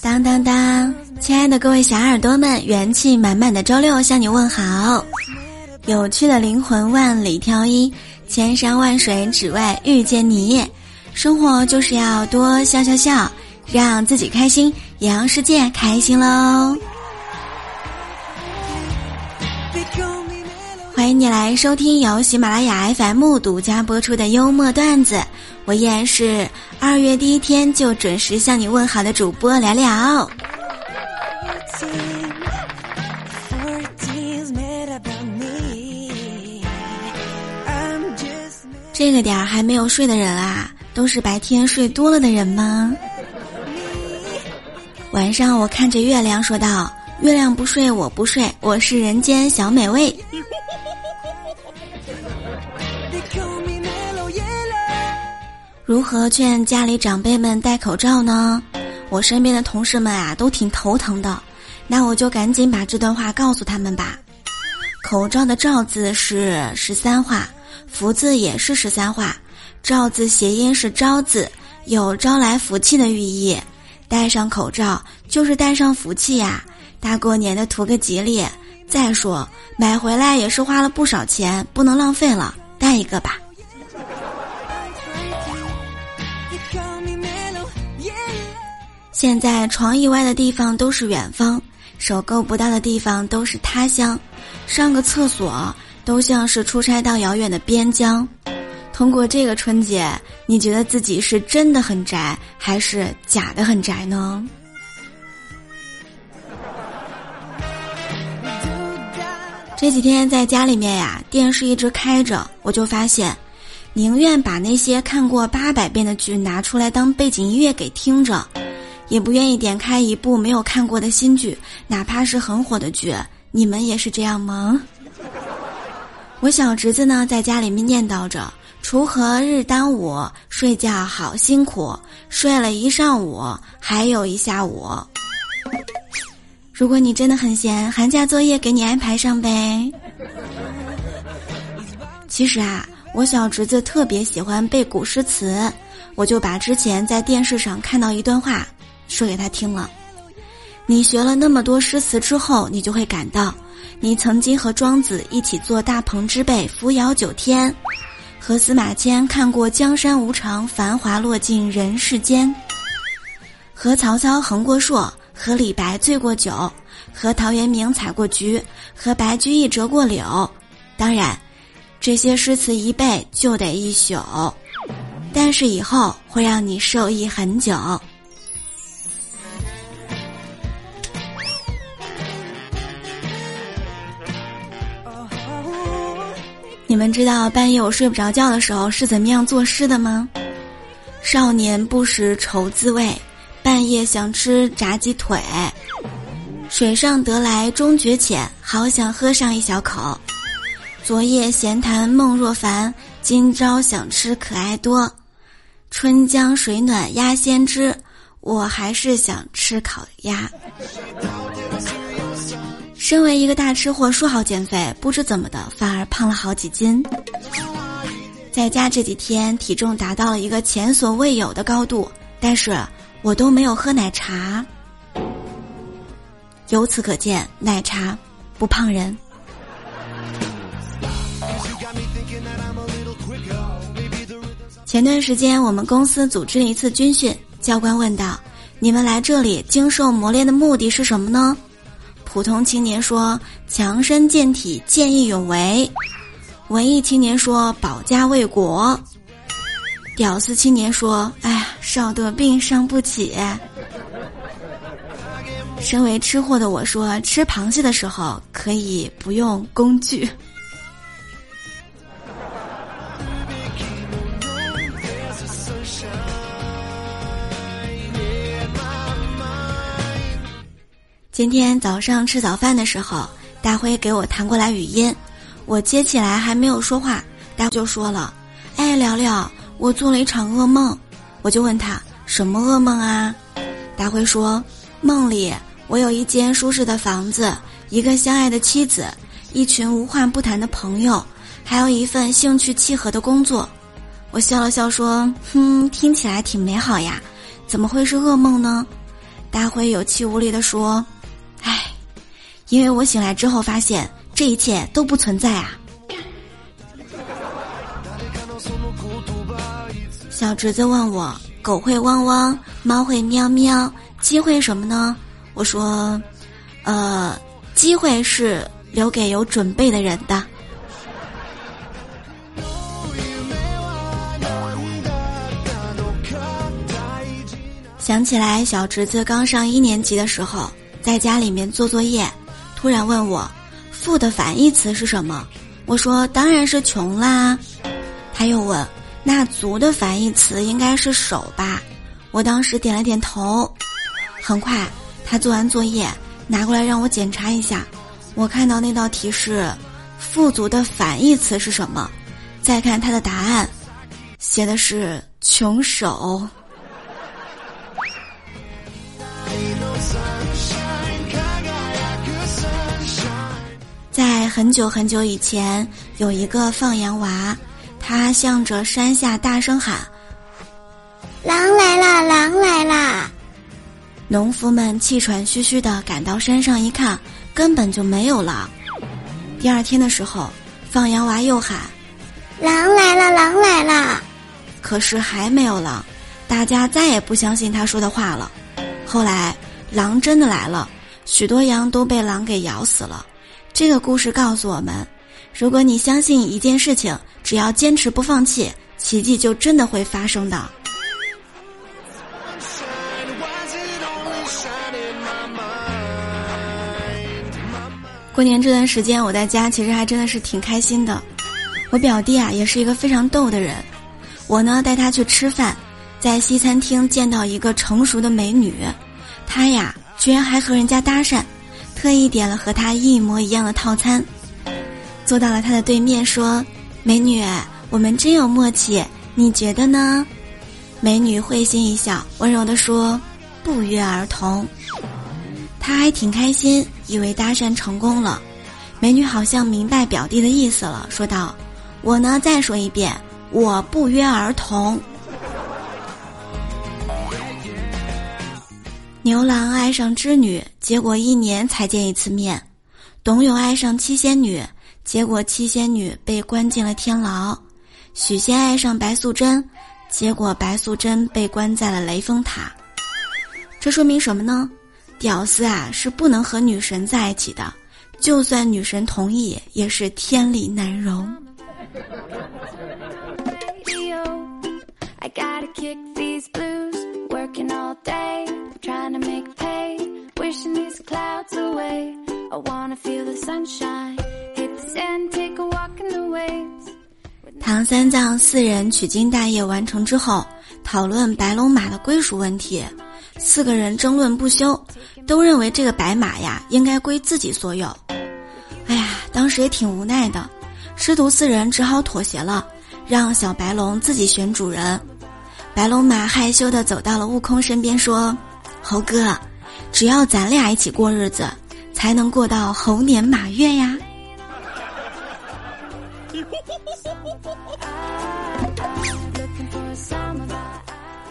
当当当！亲爱的各位小耳朵们，元气满满的周六向你问好。有趣的灵魂万里挑一，千山万水只为遇见你。生活就是要多笑笑笑，让自己开心，也让世界开心喽。你来收听由喜马拉雅 FM 独家播出的幽默段子，我依然是二月第一天就准时向你问好的主播聊聊。这个点儿还没有睡的人啊，都是白天睡多了的人吗？晚上我看着月亮说道：“月亮不睡，我不睡，我是人间小美味。”如何劝家里长辈们戴口罩呢？我身边的同事们啊，都挺头疼的。那我就赶紧把这段话告诉他们吧。口罩的“罩”字是十三画，福字也是十三画，罩字谐音是招字，有招来福气的寓意。戴上口罩就是戴上福气呀！大过年的图个吉利。再说买回来也是花了不少钱，不能浪费了，戴一个吧。现在床以外的地方都是远方，手够不到的地方都是他乡，上个厕所都像是出差到遥远的边疆。通过这个春节，你觉得自己是真的很宅，还是假的很宅呢？这几天在家里面呀，电视一直开着，我就发现，宁愿把那些看过八百遍的剧拿出来当背景音乐给听着。也不愿意点开一部没有看过的新剧，哪怕是很火的剧。你们也是这样吗？我小侄子呢，在家里面念叨着：“锄禾日当午，睡觉好辛苦，睡了一上午，还有一下午。”如果你真的很闲，寒假作业给你安排上呗。其实啊，我小侄子特别喜欢背古诗词，我就把之前在电视上看到一段话。说给他听了，你学了那么多诗词之后，你就会感到，你曾经和庄子一起坐大鹏之背扶摇九天，和司马迁看过江山无常，繁华落尽人世间，和曹操横过槊，和李白醉过酒，和陶渊明采过菊，和白居易折过柳。当然，这些诗词一背就得一宿，但是以后会让你受益很久。知道半夜我睡不着觉的时候是怎么样作诗的吗？少年不识愁滋味，半夜想吃炸鸡腿。水上得来终觉浅，好想喝上一小口。昨夜闲谈梦若凡，今朝想吃可爱多。春江水暖鸭先知，我还是想吃烤鸭。身为一个大吃货，说好减肥，不知怎么的，反而胖了好几斤。在家这几天，体重达到了一个前所未有的高度，但是我都没有喝奶茶。由此可见，奶茶不胖人。前段时间，我们公司组织了一次军训，教官问道：“你们来这里经受磨练的目的是什么呢？”普通青年说：“强身健体，见义勇为。”文艺青年说：“保家卫国。”屌丝青年说：“哎呀，少得病伤不起。”身为吃货的我说：“吃螃蟹的时候可以不用工具。”今天早上吃早饭的时候，大辉给我弹过来语音，我接起来还没有说话，大辉就说了：“哎，聊聊，我做了一场噩梦。”我就问他什么噩梦啊？大辉说：“梦里我有一间舒适的房子，一个相爱的妻子，一群无话不谈的朋友，还有一份兴趣契合的工作。”我笑了笑说：“哼，听起来挺美好呀，怎么会是噩梦呢？”大辉有气无力地说：“，因为我醒来之后发现这一切都不存在啊。”小侄子问我：“狗会汪汪，猫会喵喵，鸡会什么呢？”我说：“呃，机会是留给有准备的人的。”想起来，小侄子刚上一年级的时候，在家里面做作业，突然问我：“富的反义词是什么？”我说：“当然是穷啦。”他又问：“那足的反义词应该是手吧？”我当时点了点头。很快，他做完作业，拿过来让我检查一下。我看到那道题是：“富足的反义词是什么？”再看他的答案，写的是“穷手”。很久很久以前，有一个放羊娃，他向着山下大声喊：“狼来啦！狼来啦！”农夫们气喘吁吁的赶到山上一看，根本就没有狼。第二天的时候，放羊娃又喊：“狼来了！狼来了！”可是还没有狼，大家再也不相信他说的话了。后来，狼真的来了，许多羊都被狼给咬死了。这个故事告诉我们：如果你相信一件事情，只要坚持不放弃，奇迹就真的会发生的。过年这段时间，我在家其实还真的是挺开心的。我表弟啊，也是一个非常逗的人。我呢带他去吃饭，在西餐厅见到一个成熟的美女，他呀居然还和人家搭讪。特意点了和他一模一样的套餐，坐到了他的对面，说：“美女，我们真有默契，你觉得呢？”美女会心一笑，温柔地说：“不约而同。”他还挺开心，以为搭讪成功了。美女好像明白表弟的意思了，说道：“我呢，再说一遍，我不约而同。”牛郎爱上织女，结果一年才见一次面；董永爱上七仙女，结果七仙女被关进了天牢；许仙爱上白素贞，结果白素贞被关在了雷峰塔。这说明什么呢？屌丝啊是不能和女神在一起的，就算女神同意，也是天理难容。Trying to make pay, wishing these clouds away. I wanna feel the sunshine, hit the sand, take a walk in the waves. 唐三藏四人取经大业完成之后，讨论白龙马的归属问题，四个人争论不休，都认为这个白马呀应该归自己所有。哎呀，当时也挺无奈的，师徒四人只好妥协了，让小白龙自己选主人。白龙马害羞的走到了悟空身边，说：“猴哥，只要咱俩一起过日子，才能过到猴年马月呀。”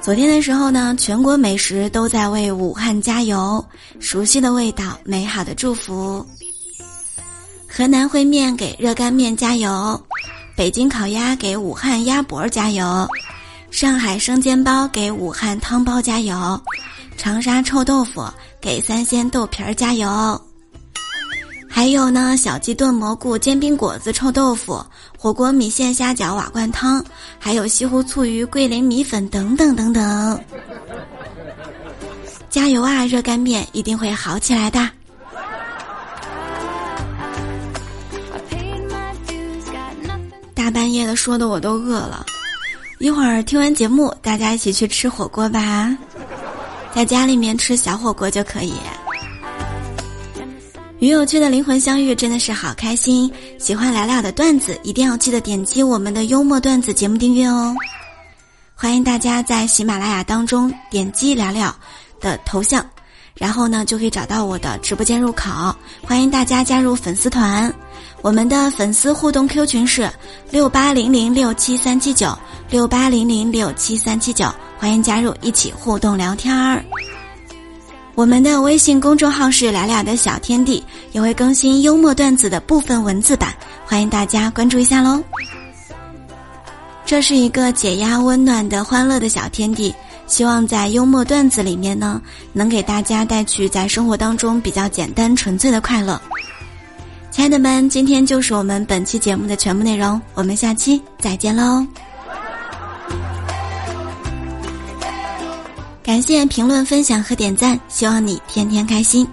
昨天的时候呢，全国美食都在为武汉加油，熟悉的味道，美好的祝福。河南烩面给热干面加油，北京烤鸭给武汉鸭脖加油。上海生煎包给武汉汤包加油，长沙臭豆腐给三鲜豆皮儿加油，还有呢，小鸡炖蘑菇、煎饼果子、臭豆腐、火锅米线、虾饺、瓦罐汤，还有西湖醋鱼、桂林米粉等等等等。加油啊，热干面一定会好起来的。大半夜的说的我都饿了。一会儿听完节目，大家一起去吃火锅吧，在家里面吃小火锅就可以。与有趣的灵魂相遇，真的是好开心。喜欢聊聊的段子，一定要记得点击我们的幽默段子节目订阅哦。欢迎大家在喜马拉雅当中点击聊聊的头像，然后呢就可以找到我的直播间入口。欢迎大家加入粉丝团，我们的粉丝互动 Q 群是六八零零六七三七九。六八零零六七三七九，欢迎加入一起互动聊天儿。我们的微信公众号是“俩俩的小天地”，也会更新幽默段子的部分文字版，欢迎大家关注一下喽。这是一个解压、温暖的欢乐的小天地，希望在幽默段子里面呢，能给大家带去在生活当中比较简单纯粹的快乐。亲爱的们，今天就是我们本期节目的全部内容，我们下期再见喽！感谢评论、分享和点赞，希望你天天开心。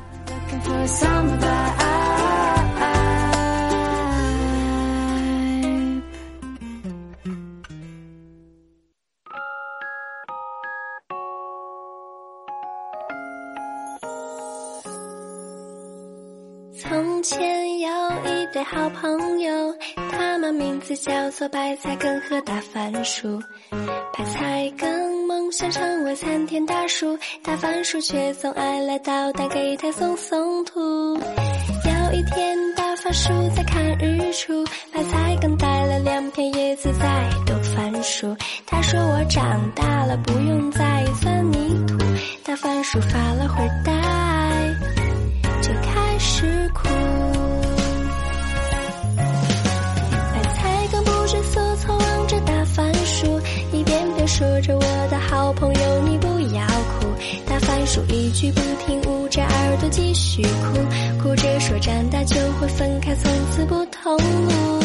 从前一对好朋友，他们名字叫做白菜根和大番薯。白菜根梦想成为参天大树，大番薯却总爱来捣蛋，给他送送土。有一天，大番薯在看日出，白菜根带了两片叶子在逗番薯。他说：“我长大了，不用再钻泥土。”大番薯发了会呆。就开始哭说着我的好朋友你不要哭。大番薯一句不听，捂着耳朵继续哭，哭着说长大就会分开，从此不同路。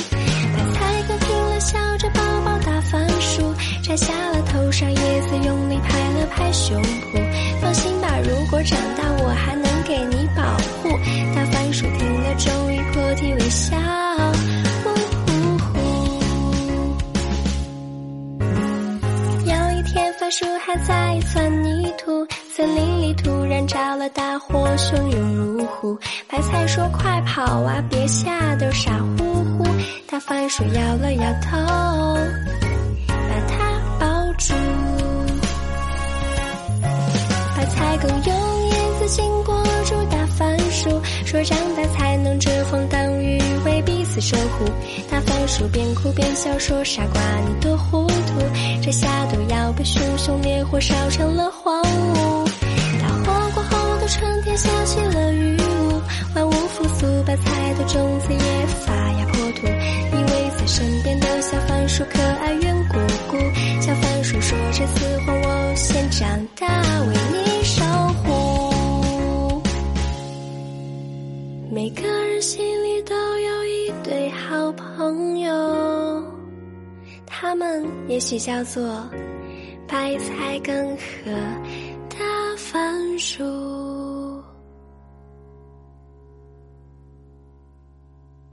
白菜根听了笑着抱抱大番薯，摘下了头上叶子，用力拍了拍胸脯，放心吧，如果长大我还能给你保护。大番薯听了，终于破涕为笑。森林里突然着了大火，汹涌如虎。白菜说：“快跑啊，别吓得傻乎乎。”大番薯摇了摇头，把它抱住。白菜更用叶子紧裹住大番薯，说长大才能遮风挡雨，为彼此守护。大番薯边哭边笑说：“傻瓜，你多糊涂，这下都要被熊熊烈火烧成了荒芜。”种子也发芽破土。依偎在身边的小番薯可爱圆鼓鼓，小番薯说：“这次换我先长大，为你守护。”每个人心里都有一对好朋友，他们也许叫做白菜根和大番薯。